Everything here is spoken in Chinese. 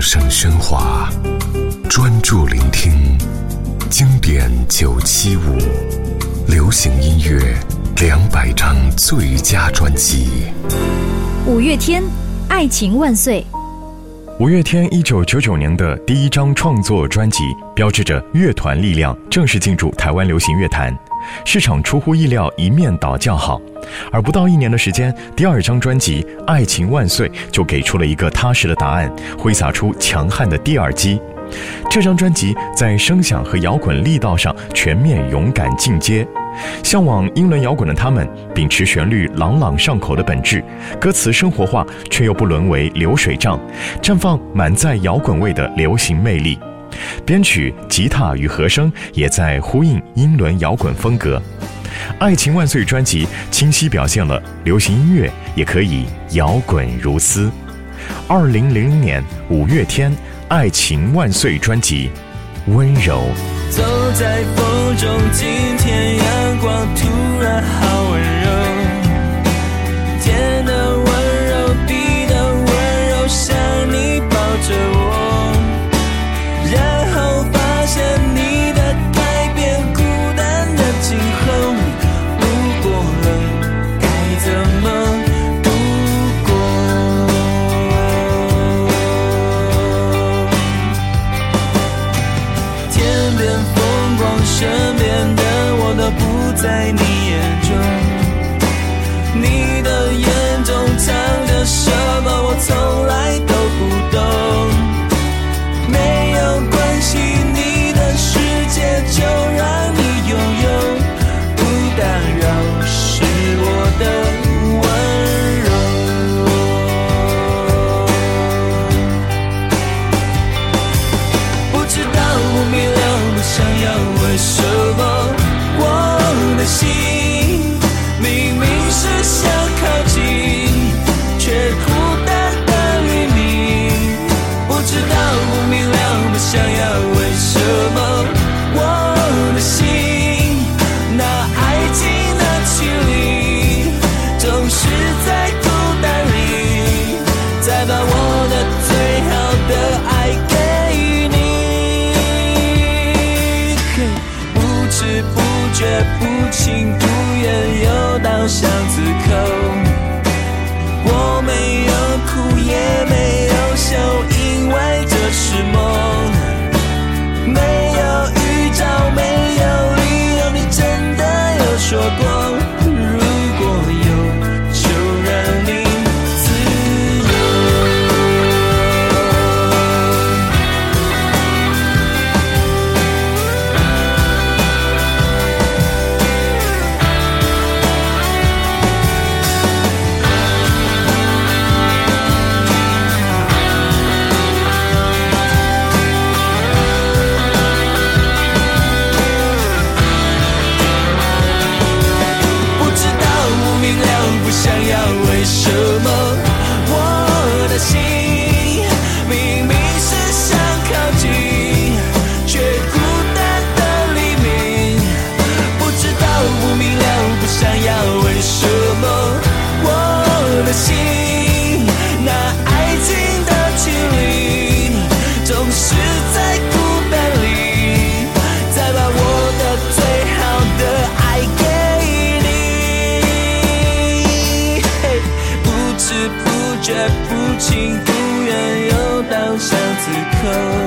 声喧哗，专注聆听经典九七五，流行音乐两百张最佳专辑。五月天，爱情万岁。五月天一九九九年的第一张创作专辑，标志着乐团力量正式进驻台湾流行乐坛。市场出乎意料一面倒叫好，而不到一年的时间，第二张专辑《爱情万岁》就给出了一个踏实的答案，挥洒出强悍的第二击。这张专辑在声响和摇滚力道上全面勇敢进阶。向往英伦摇滚的他们，秉持旋律朗朗上口的本质，歌词生活化却又不沦为流水账，绽放满载摇滚味的流行魅力。编曲、吉他与和声也在呼应英伦摇滚风格，《爱情万岁》专辑清晰表现了流行音乐也可以摇滚如斯。二零零零年，五月天《爱情万岁》专辑，温柔。走在风中，今天阳光突然好的心那爱情的距离，总是在孤单里，再把我的最好的爱给你。不知不觉，不情不愿，又到巷子口。